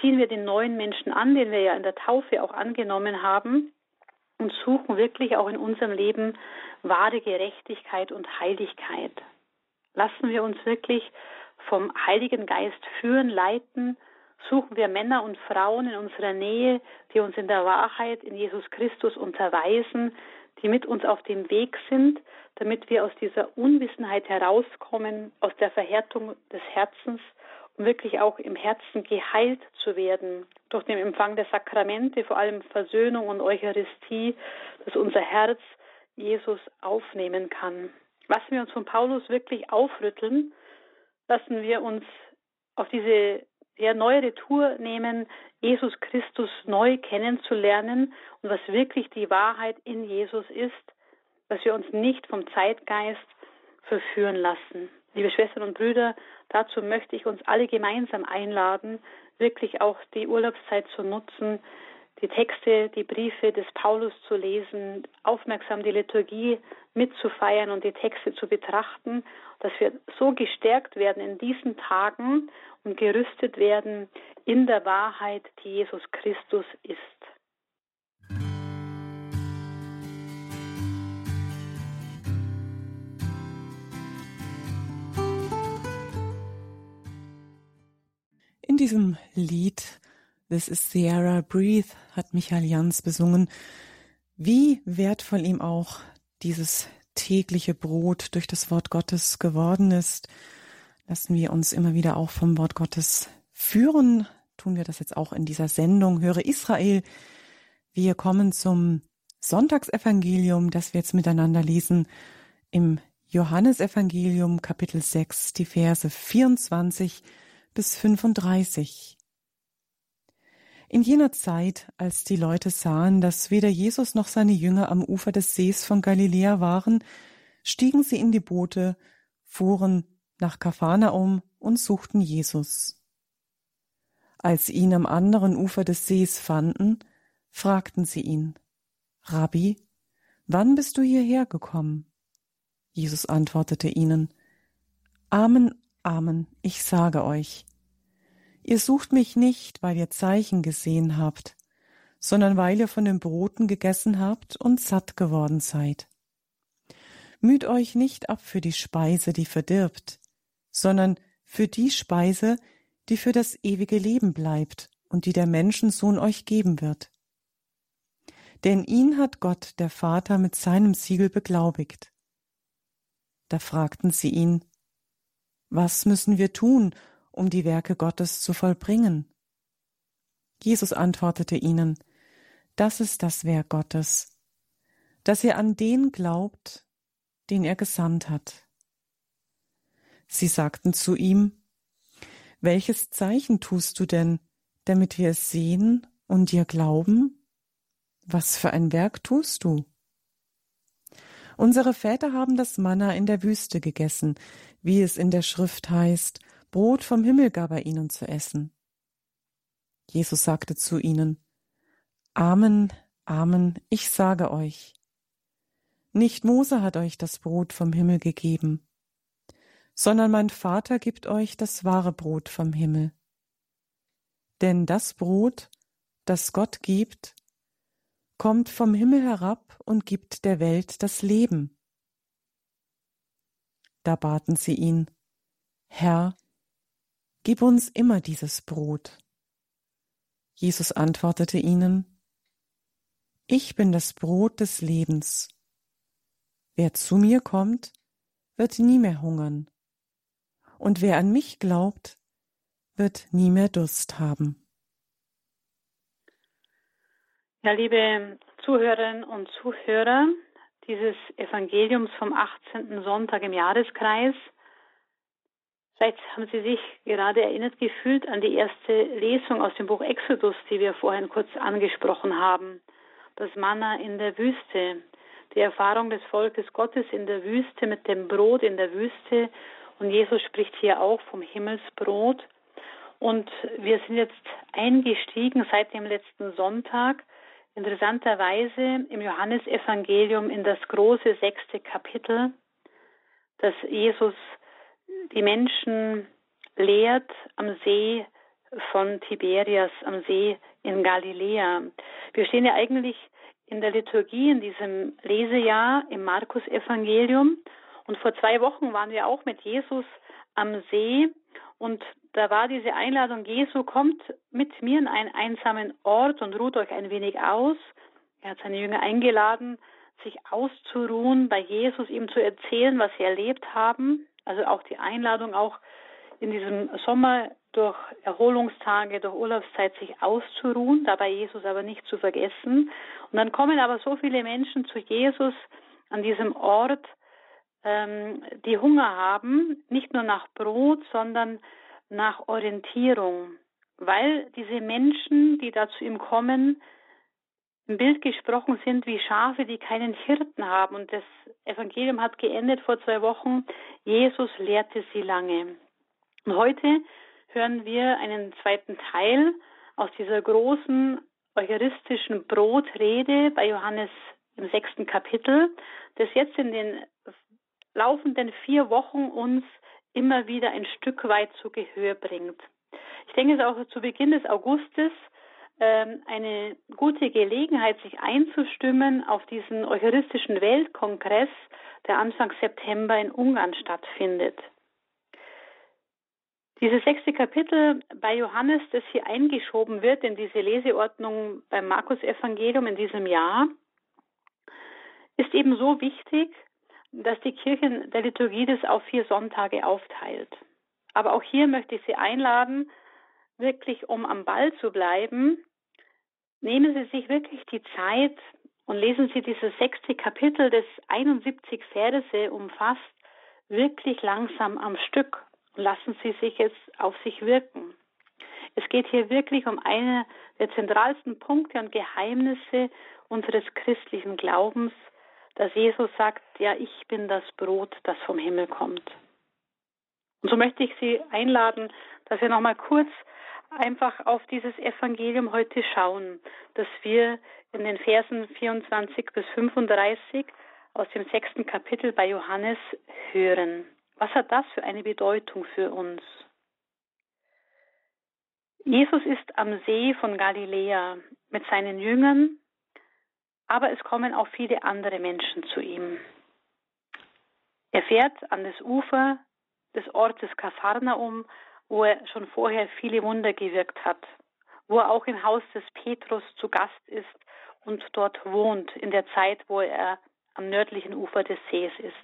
ziehen wir den neuen Menschen an, den wir ja in der Taufe auch angenommen haben und suchen wirklich auch in unserem Leben wahre Gerechtigkeit und Heiligkeit. Lassen wir uns wirklich vom Heiligen Geist führen, leiten, suchen wir Männer und Frauen in unserer Nähe, die uns in der Wahrheit in Jesus Christus unterweisen, die mit uns auf dem Weg sind, damit wir aus dieser Unwissenheit herauskommen, aus der Verhärtung des Herzens, wirklich auch im Herzen geheilt zu werden, durch den Empfang der Sakramente, vor allem Versöhnung und Eucharistie, dass unser Herz Jesus aufnehmen kann. Lassen wir uns von Paulus wirklich aufrütteln, lassen wir uns auf diese ja, neuere Tour nehmen, Jesus Christus neu kennenzulernen und was wirklich die Wahrheit in Jesus ist, dass wir uns nicht vom Zeitgeist verführen lassen. Liebe Schwestern und Brüder, dazu möchte ich uns alle gemeinsam einladen, wirklich auch die Urlaubszeit zu nutzen, die Texte, die Briefe des Paulus zu lesen, aufmerksam die Liturgie mitzufeiern und die Texte zu betrachten, dass wir so gestärkt werden in diesen Tagen und gerüstet werden in der Wahrheit, die Jesus Christus ist. Diesem Lied This is Sierra Breathe hat Michael Jans besungen. Wie wertvoll ihm auch dieses tägliche Brot durch das Wort Gottes geworden ist. Lassen wir uns immer wieder auch vom Wort Gottes führen. Tun wir das jetzt auch in dieser Sendung. Höre Israel. Wir kommen zum Sonntagsevangelium, das wir jetzt miteinander lesen im Johannesevangelium Kapitel 6, die Verse 24 bis 35. In jener Zeit, als die Leute sahen, dass weder Jesus noch seine Jünger am Ufer des Sees von Galiläa waren, stiegen sie in die Boote, fuhren nach Kaphanaum und suchten Jesus. Als sie ihn am anderen Ufer des Sees fanden, fragten sie ihn, Rabbi, wann bist du hierher gekommen? Jesus antwortete ihnen, Amen, Amen, ich sage euch, Ihr sucht mich nicht, weil ihr Zeichen gesehen habt, sondern weil ihr von den Broten gegessen habt und satt geworden seid. Müht euch nicht ab für die Speise, die verdirbt, sondern für die Speise, die für das ewige Leben bleibt und die der Menschensohn euch geben wird. Denn ihn hat Gott, der Vater, mit seinem Siegel beglaubigt. Da fragten sie ihn, was müssen wir tun, um die Werke Gottes zu vollbringen? Jesus antwortete ihnen, das ist das Werk Gottes, dass ihr an den glaubt, den er gesandt hat. Sie sagten zu ihm, welches Zeichen tust du denn, damit wir es sehen und dir glauben? Was für ein Werk tust du? Unsere Väter haben das Manna in der Wüste gegessen, wie es in der Schrift heißt, Brot vom Himmel gab er ihnen zu essen. Jesus sagte zu ihnen, Amen, Amen, ich sage euch, nicht Mose hat euch das Brot vom Himmel gegeben, sondern mein Vater gibt euch das wahre Brot vom Himmel. Denn das Brot, das Gott gibt, kommt vom Himmel herab und gibt der Welt das Leben. Da baten sie ihn, Herr, Gib uns immer dieses Brot. Jesus antwortete ihnen, Ich bin das Brot des Lebens. Wer zu mir kommt, wird nie mehr hungern, und wer an mich glaubt, wird nie mehr Durst haben. Ja, liebe Zuhörerinnen und Zuhörer dieses Evangeliums vom 18. Sonntag im Jahreskreis, Vielleicht haben Sie sich gerade erinnert gefühlt an die erste Lesung aus dem Buch Exodus, die wir vorhin kurz angesprochen haben. Das Manna in der Wüste, die Erfahrung des Volkes Gottes in der Wüste mit dem Brot in der Wüste. Und Jesus spricht hier auch vom Himmelsbrot. Und wir sind jetzt eingestiegen seit dem letzten Sonntag interessanterweise im Johannesevangelium in das große sechste Kapitel, das Jesus die Menschen lehrt am See von Tiberias am See in Galiläa. Wir stehen ja eigentlich in der Liturgie in diesem Lesejahr im Markus-Evangelium. Und vor zwei Wochen waren wir auch mit Jesus am See und da war diese Einladung, Jesu kommt mit mir in einen einsamen Ort und ruht euch ein wenig aus. Er hat seine Jünger eingeladen, sich auszuruhen, bei Jesus ihm zu erzählen, was sie erlebt haben. Also auch die Einladung, auch in diesem Sommer durch Erholungstage, durch Urlaubszeit sich auszuruhen, dabei Jesus aber nicht zu vergessen. Und dann kommen aber so viele Menschen zu Jesus an diesem Ort, ähm, die Hunger haben, nicht nur nach Brot, sondern nach Orientierung, weil diese Menschen, die da zu ihm kommen, im Bild gesprochen sind wie Schafe, die keinen Hirten haben. Und das Evangelium hat geendet vor zwei Wochen. Jesus lehrte sie lange. Und heute hören wir einen zweiten Teil aus dieser großen eucharistischen Brotrede bei Johannes im sechsten Kapitel, das jetzt in den laufenden vier Wochen uns immer wieder ein Stück weit zu Gehör bringt. Ich denke, es ist auch zu Beginn des Augustes ähm, eine gute Gelegenheit, sich einzustimmen auf diesen Eucharistischen Weltkongress, der Anfang September in Ungarn stattfindet. Dieses sechste Kapitel bei Johannes, das hier eingeschoben wird in diese Leseordnung beim Markus-Evangelium in diesem Jahr, ist eben so wichtig, dass die Kirche der Liturgie das auf vier Sonntage aufteilt. Aber auch hier möchte ich Sie einladen, wirklich um am Ball zu bleiben, nehmen Sie sich wirklich die Zeit und lesen Sie dieses sechste Kapitel, das 71 Verse umfasst, wirklich langsam am Stück und lassen Sie sich jetzt auf sich wirken. Es geht hier wirklich um einen der zentralsten Punkte und Geheimnisse unseres christlichen Glaubens, dass Jesus sagt, ja, ich bin das Brot, das vom Himmel kommt. Und so möchte ich Sie einladen, dass wir nochmal kurz einfach auf dieses Evangelium heute schauen, das wir in den Versen 24 bis 35 aus dem sechsten Kapitel bei Johannes hören. Was hat das für eine Bedeutung für uns? Jesus ist am See von Galiläa mit seinen Jüngern, aber es kommen auch viele andere Menschen zu ihm. Er fährt an das Ufer des Ortes Kapharnaum, wo er schon vorher viele Wunder gewirkt hat, wo er auch im Haus des Petrus zu Gast ist und dort wohnt in der Zeit, wo er am nördlichen Ufer des Sees ist.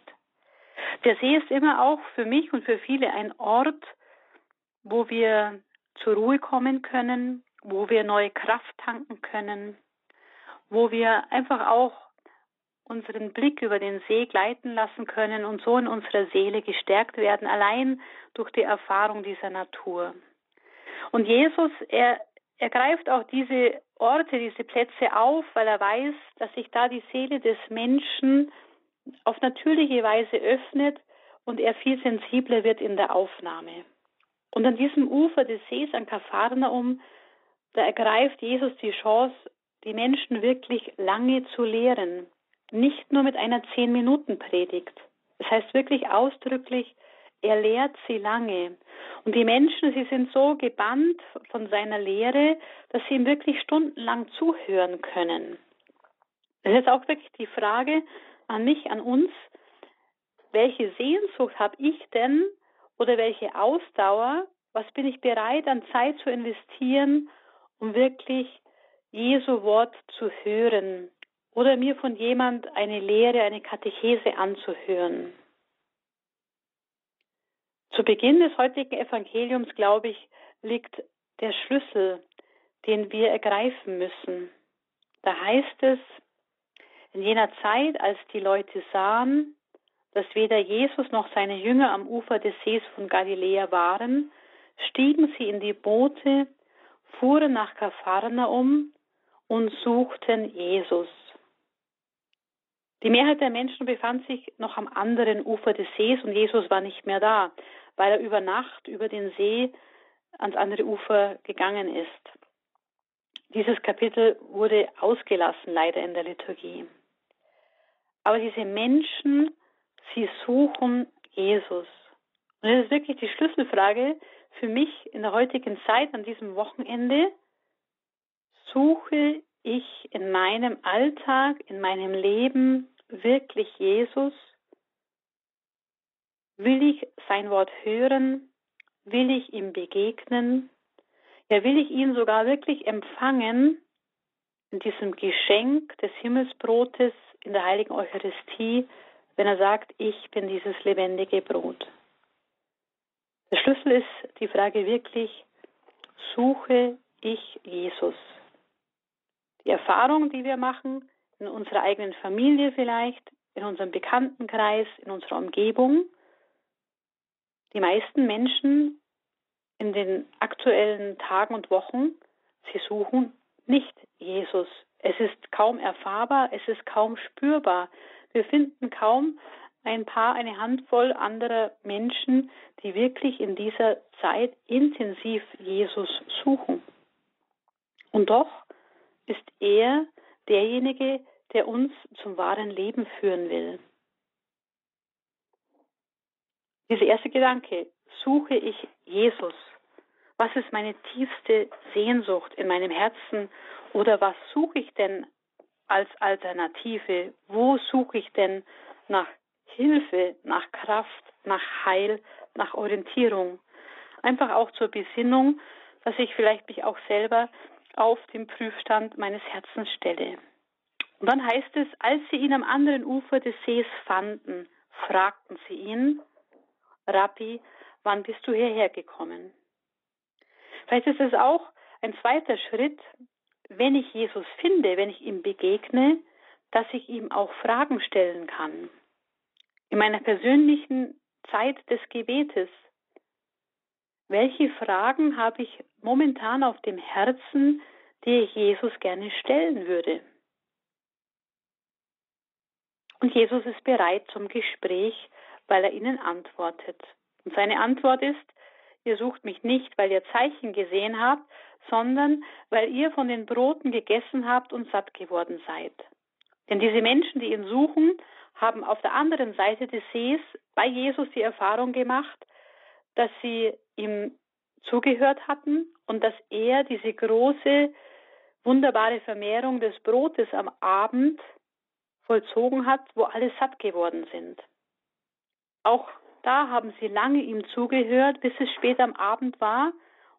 Der See ist immer auch für mich und für viele ein Ort, wo wir zur Ruhe kommen können, wo wir neue Kraft tanken können, wo wir einfach auch unseren Blick über den See gleiten lassen können und so in unserer Seele gestärkt werden, allein durch die Erfahrung dieser Natur. Und Jesus, er, er greift auch diese Orte, diese Plätze auf, weil er weiß, dass sich da die Seele des Menschen auf natürliche Weise öffnet und er viel sensibler wird in der Aufnahme. Und an diesem Ufer des Sees an Kapharnaum, da ergreift Jesus die Chance, die Menschen wirklich lange zu lehren. Nicht nur mit einer Zehn-Minuten-Predigt. Das heißt wirklich ausdrücklich, er lehrt sie lange. Und die Menschen, sie sind so gebannt von seiner Lehre, dass sie ihm wirklich stundenlang zuhören können. Das ist auch wirklich die Frage, an mich, an uns, welche Sehnsucht habe ich denn oder welche Ausdauer, was bin ich bereit an Zeit zu investieren, um wirklich Jesu Wort zu hören oder mir von jemand eine Lehre, eine Katechese anzuhören. Zu Beginn des heutigen Evangeliums, glaube ich, liegt der Schlüssel, den wir ergreifen müssen. Da heißt es, in jener Zeit, als die Leute sahen, dass weder Jesus noch seine Jünger am Ufer des Sees von Galiläa waren, stiegen sie in die Boote, fuhren nach Kapharnaum und suchten Jesus. Die Mehrheit der Menschen befand sich noch am anderen Ufer des Sees und Jesus war nicht mehr da, weil er über Nacht über den See ans andere Ufer gegangen ist. Dieses Kapitel wurde ausgelassen leider in der Liturgie. Aber diese Menschen, sie suchen Jesus. Und das ist wirklich die Schlüsselfrage für mich in der heutigen Zeit, an diesem Wochenende, suche ich in meinem Alltag, in meinem Leben wirklich Jesus? Will ich sein Wort hören? Will ich ihm begegnen? Ja, will ich ihn sogar wirklich empfangen in diesem Geschenk des Himmelsbrotes in der heiligen Eucharistie, wenn er sagt, ich bin dieses lebendige Brot. Der Schlüssel ist die Frage wirklich, suche ich Jesus? Die Erfahrung, die wir machen, in unserer eigenen Familie vielleicht, in unserem Bekanntenkreis, in unserer Umgebung, die meisten Menschen in den aktuellen Tagen und Wochen, sie suchen nicht Jesus. Es ist kaum erfahrbar, es ist kaum spürbar. Wir finden kaum ein paar, eine Handvoll anderer Menschen, die wirklich in dieser Zeit intensiv Jesus suchen. Und doch ist er derjenige, der uns zum wahren Leben führen will. Dieser erste Gedanke, suche ich Jesus? Was ist meine tiefste Sehnsucht in meinem Herzen? Oder was suche ich denn als Alternative? Wo suche ich denn nach Hilfe, nach Kraft, nach Heil, nach Orientierung? Einfach auch zur Besinnung, dass ich vielleicht mich auch selber auf den Prüfstand meines Herzens stelle. Und dann heißt es, als sie ihn am anderen Ufer des Sees fanden, fragten sie ihn, Rabbi, wann bist du hierher gekommen? Vielleicht ist es auch ein zweiter Schritt, wenn ich Jesus finde, wenn ich ihm begegne, dass ich ihm auch Fragen stellen kann. In meiner persönlichen Zeit des Gebetes. Welche Fragen habe ich momentan auf dem Herzen, die ich Jesus gerne stellen würde? Und Jesus ist bereit zum Gespräch, weil er ihnen antwortet. Und seine Antwort ist, ihr sucht mich nicht, weil ihr Zeichen gesehen habt, sondern weil ihr von den Broten gegessen habt und satt geworden seid. Denn diese Menschen, die ihn suchen, haben auf der anderen Seite des Sees bei Jesus die Erfahrung gemacht, dass sie ihm zugehört hatten und dass er diese große, wunderbare Vermehrung des Brotes am Abend vollzogen hat, wo alle satt geworden sind. Auch da haben sie lange ihm zugehört, bis es spät am Abend war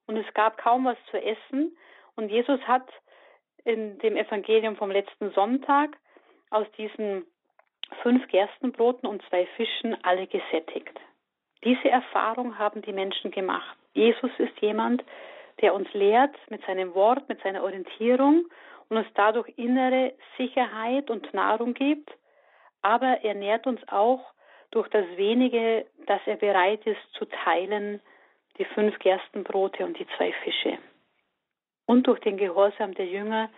und es gab kaum was zu essen. Und Jesus hat in dem Evangelium vom letzten Sonntag aus diesen fünf Gerstenbroten und zwei Fischen alle gesättigt. Diese Erfahrung haben die Menschen gemacht. Jesus ist jemand, der uns lehrt mit seinem Wort, mit seiner Orientierung und uns dadurch innere Sicherheit und Nahrung gibt, aber er nährt uns auch durch das wenige, das er bereit ist zu teilen, die fünf Gerstenbrote und die zwei Fische. Und durch den Gehorsam der Jünger,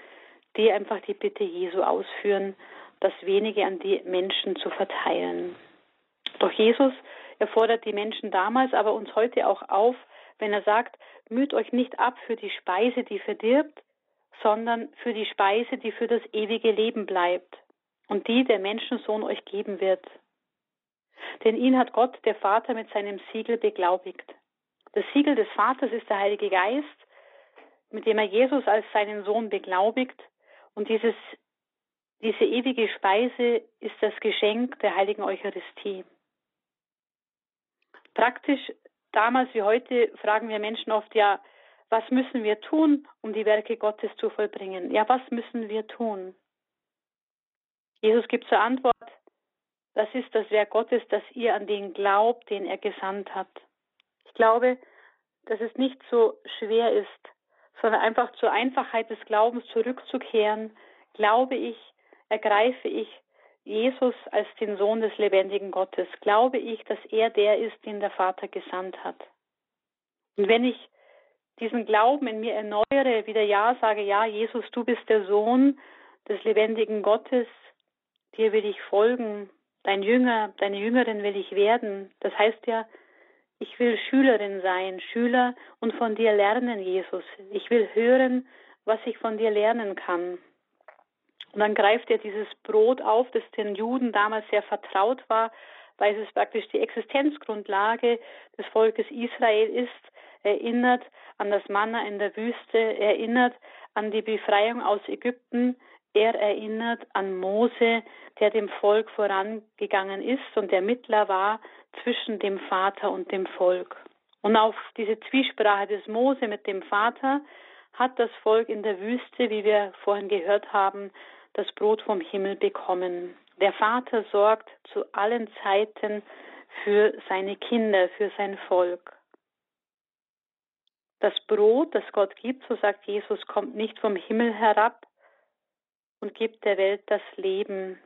die einfach die Bitte Jesu ausführen, das wenige an die Menschen zu verteilen. Doch Jesus erfordert die Menschen damals, aber uns heute auch auf, wenn er sagt, müht euch nicht ab für die Speise, die verdirbt, sondern für die Speise, die für das ewige Leben bleibt und die der Menschensohn euch geben wird. Denn ihn hat Gott, der Vater, mit seinem Siegel beglaubigt. Das Siegel des Vaters ist der Heilige Geist, mit dem er Jesus als seinen Sohn beglaubigt. Und dieses, diese ewige Speise ist das Geschenk der heiligen Eucharistie. Praktisch damals wie heute fragen wir Menschen oft, ja, was müssen wir tun, um die Werke Gottes zu vollbringen? Ja, was müssen wir tun? Jesus gibt zur Antwort, das ist das Werk Gottes, dass ihr an den glaubt, den er gesandt hat. Ich glaube, dass es nicht so schwer ist, sondern einfach zur Einfachheit des Glaubens zurückzukehren, glaube ich, ergreife ich Jesus als den Sohn des lebendigen Gottes, glaube ich, dass er der ist, den der Vater gesandt hat. Und wenn ich diesen Glauben in mir erneuere, wieder Ja sage, ja, Jesus, du bist der Sohn des lebendigen Gottes, dir will ich folgen, dein Jünger, deine Jüngerin will ich werden. Das heißt ja, ich will Schülerin sein, Schüler und von dir lernen, Jesus. Ich will hören, was ich von dir lernen kann. Und dann greift er dieses Brot auf, das den Juden damals sehr vertraut war, weil es praktisch die Existenzgrundlage des Volkes Israel ist. erinnert an das Manna in der Wüste, erinnert an die Befreiung aus Ägypten, er erinnert an Mose, der dem Volk vorangegangen ist und der Mittler war zwischen dem Vater und dem Volk. Und auf diese Zwiesprache des Mose mit dem Vater hat das Volk in der Wüste, wie wir vorhin gehört haben, das Brot vom Himmel bekommen. Der Vater sorgt zu allen Zeiten für seine Kinder, für sein Volk. Das Brot, das Gott gibt, so sagt Jesus, kommt nicht vom Himmel herab und gibt der Welt das Leben.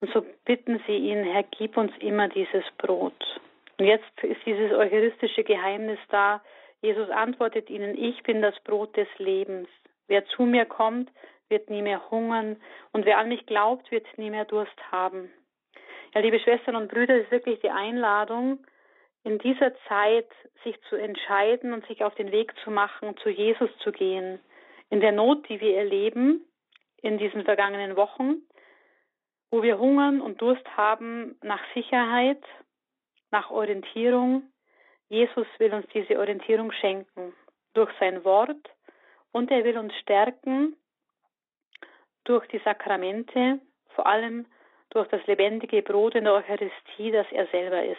Und so bitten sie ihn, Herr, gib uns immer dieses Brot. Und jetzt ist dieses eucharistische Geheimnis da. Jesus antwortet ihnen, ich bin das Brot des Lebens. Wer zu mir kommt, wird nie mehr hungern und wer an mich glaubt, wird nie mehr Durst haben. Ja, liebe Schwestern und Brüder, es ist wirklich die Einladung, in dieser Zeit sich zu entscheiden und sich auf den Weg zu machen, zu Jesus zu gehen. In der Not, die wir erleben in diesen vergangenen Wochen, wo wir hungern und Durst haben nach Sicherheit, nach Orientierung. Jesus will uns diese Orientierung schenken durch sein Wort und er will uns stärken durch die Sakramente, vor allem durch das lebendige Brot in der Eucharistie, das er selber ist.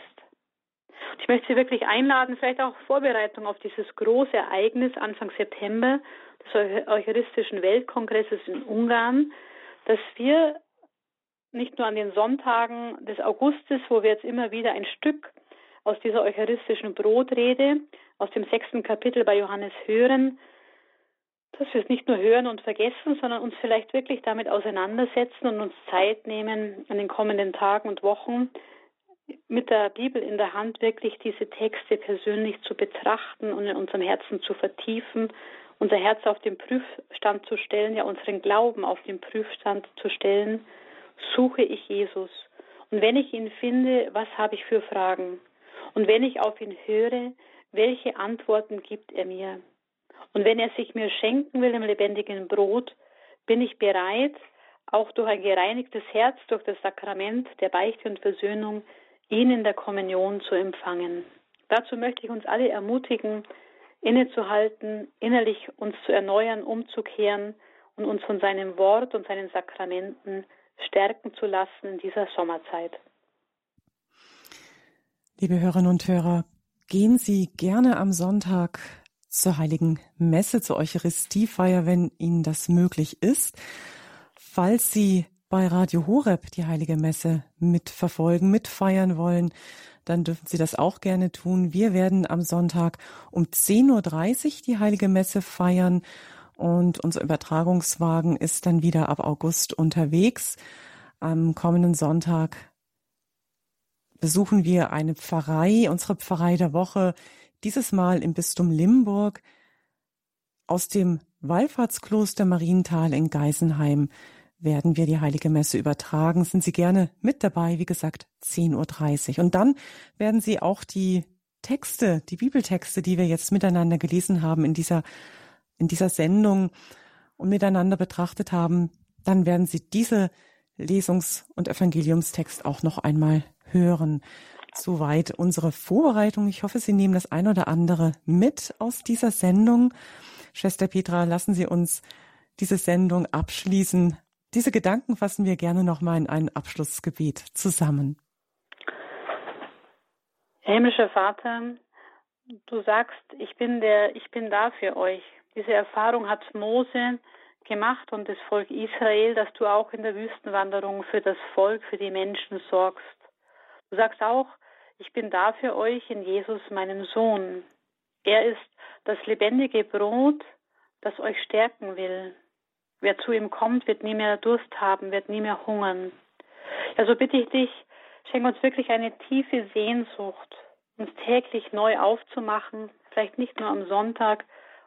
Ich möchte Sie wirklich einladen, vielleicht auch Vorbereitung auf dieses große Ereignis Anfang September des Eucharistischen Weltkongresses in Ungarn, dass wir nicht nur an den Sonntagen des Augustes, wo wir jetzt immer wieder ein Stück aus dieser eucharistischen Brotrede aus dem sechsten Kapitel bei Johannes hören, dass wir es nicht nur hören und vergessen, sondern uns vielleicht wirklich damit auseinandersetzen und uns Zeit nehmen, an den kommenden Tagen und Wochen mit der Bibel in der Hand wirklich diese Texte persönlich zu betrachten und in unserem Herzen zu vertiefen, unser Herz auf den Prüfstand zu stellen, ja unseren Glauben auf den Prüfstand zu stellen, suche ich Jesus. Und wenn ich ihn finde, was habe ich für Fragen? Und wenn ich auf ihn höre, welche Antworten gibt er mir? Und wenn er sich mir schenken will im lebendigen Brot, bin ich bereit, auch durch ein gereinigtes Herz, durch das Sakrament der Beichte und Versöhnung, ihn in der Kommunion zu empfangen. Dazu möchte ich uns alle ermutigen, innezuhalten, innerlich uns zu erneuern, umzukehren und uns von seinem Wort und seinen Sakramenten stärken zu lassen in dieser Sommerzeit. Liebe Hörerinnen und Hörer, gehen Sie gerne am Sonntag zur heiligen Messe, zur Eucharistiefeier, wenn Ihnen das möglich ist. Falls Sie bei Radio Horeb die heilige Messe mitverfolgen, mitfeiern wollen, dann dürfen Sie das auch gerne tun. Wir werden am Sonntag um 10.30 Uhr die heilige Messe feiern und unser Übertragungswagen ist dann wieder ab August unterwegs. Am kommenden Sonntag besuchen wir eine Pfarrei, unsere Pfarrei der Woche, dieses Mal im Bistum Limburg aus dem Wallfahrtskloster Marienthal in Geisenheim werden wir die Heilige Messe übertragen. Sind Sie gerne mit dabei, wie gesagt, 10.30 Uhr. Und dann werden Sie auch die Texte, die Bibeltexte, die wir jetzt miteinander gelesen haben in dieser in dieser Sendung und miteinander betrachtet haben, dann werden Sie diese Lesungs- und Evangeliumstext auch noch einmal hören. Soweit unsere Vorbereitung. Ich hoffe, Sie nehmen das ein oder andere mit aus dieser Sendung. Schwester Petra, lassen Sie uns diese Sendung abschließen. Diese Gedanken fassen wir gerne noch mal in ein Abschlussgebet zusammen. Himmlischer Vater, du sagst, ich bin der, ich bin da für euch. Diese Erfahrung hat Mose gemacht und das Volk Israel, dass du auch in der Wüstenwanderung für das Volk, für die Menschen sorgst. Du sagst auch, ich bin da für euch in Jesus, meinem Sohn. Er ist das lebendige Brot, das euch stärken will. Wer zu ihm kommt, wird nie mehr Durst haben, wird nie mehr hungern. Also bitte ich dich, schenk uns wirklich eine tiefe Sehnsucht, uns täglich neu aufzumachen, vielleicht nicht nur am Sonntag,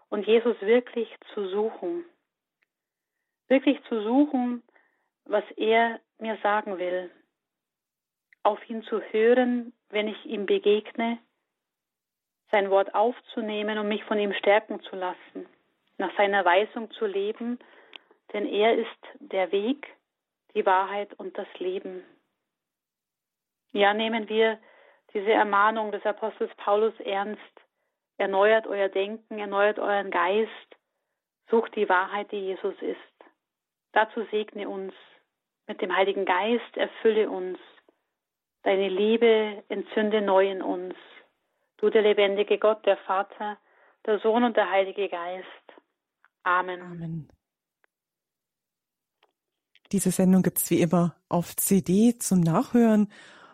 und Jesus wirklich zu suchen. Wirklich zu suchen, was er mir sagen will. Auf ihn zu hören, wenn ich ihm begegne, sein Wort aufzunehmen und mich von ihm stärken zu lassen, nach seiner Weisung zu leben, denn er ist der Weg, die Wahrheit und das Leben. Ja, nehmen wir diese Ermahnung des Apostels Paulus ernst. Erneuert euer Denken, erneuert euren Geist, sucht die Wahrheit, die Jesus ist. Dazu segne uns. Mit dem Heiligen Geist erfülle uns. Deine Liebe entzünde neu in uns. Du, der lebendige Gott, der Vater, der Sohn und der Heilige Geist. Amen. Amen. Diese Sendung gibt es wie immer auf CD zum Nachhören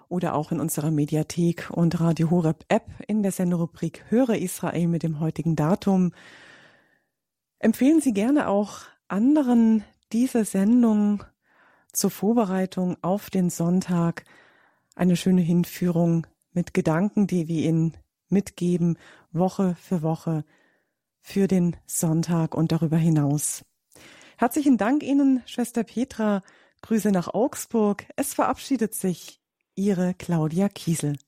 oder auch in unserer Mediathek und Radio Horeb App in der Senderubrik Höre Israel mit dem heutigen Datum. Empfehlen Sie gerne auch anderen diese Sendung zur Vorbereitung auf den Sonntag. Eine schöne Hinführung mit Gedanken, die wir Ihnen mitgeben, Woche für Woche für den Sonntag und darüber hinaus. Herzlichen Dank Ihnen, Schwester Petra. Grüße nach Augsburg. Es verabschiedet sich Ihre Claudia Kiesel.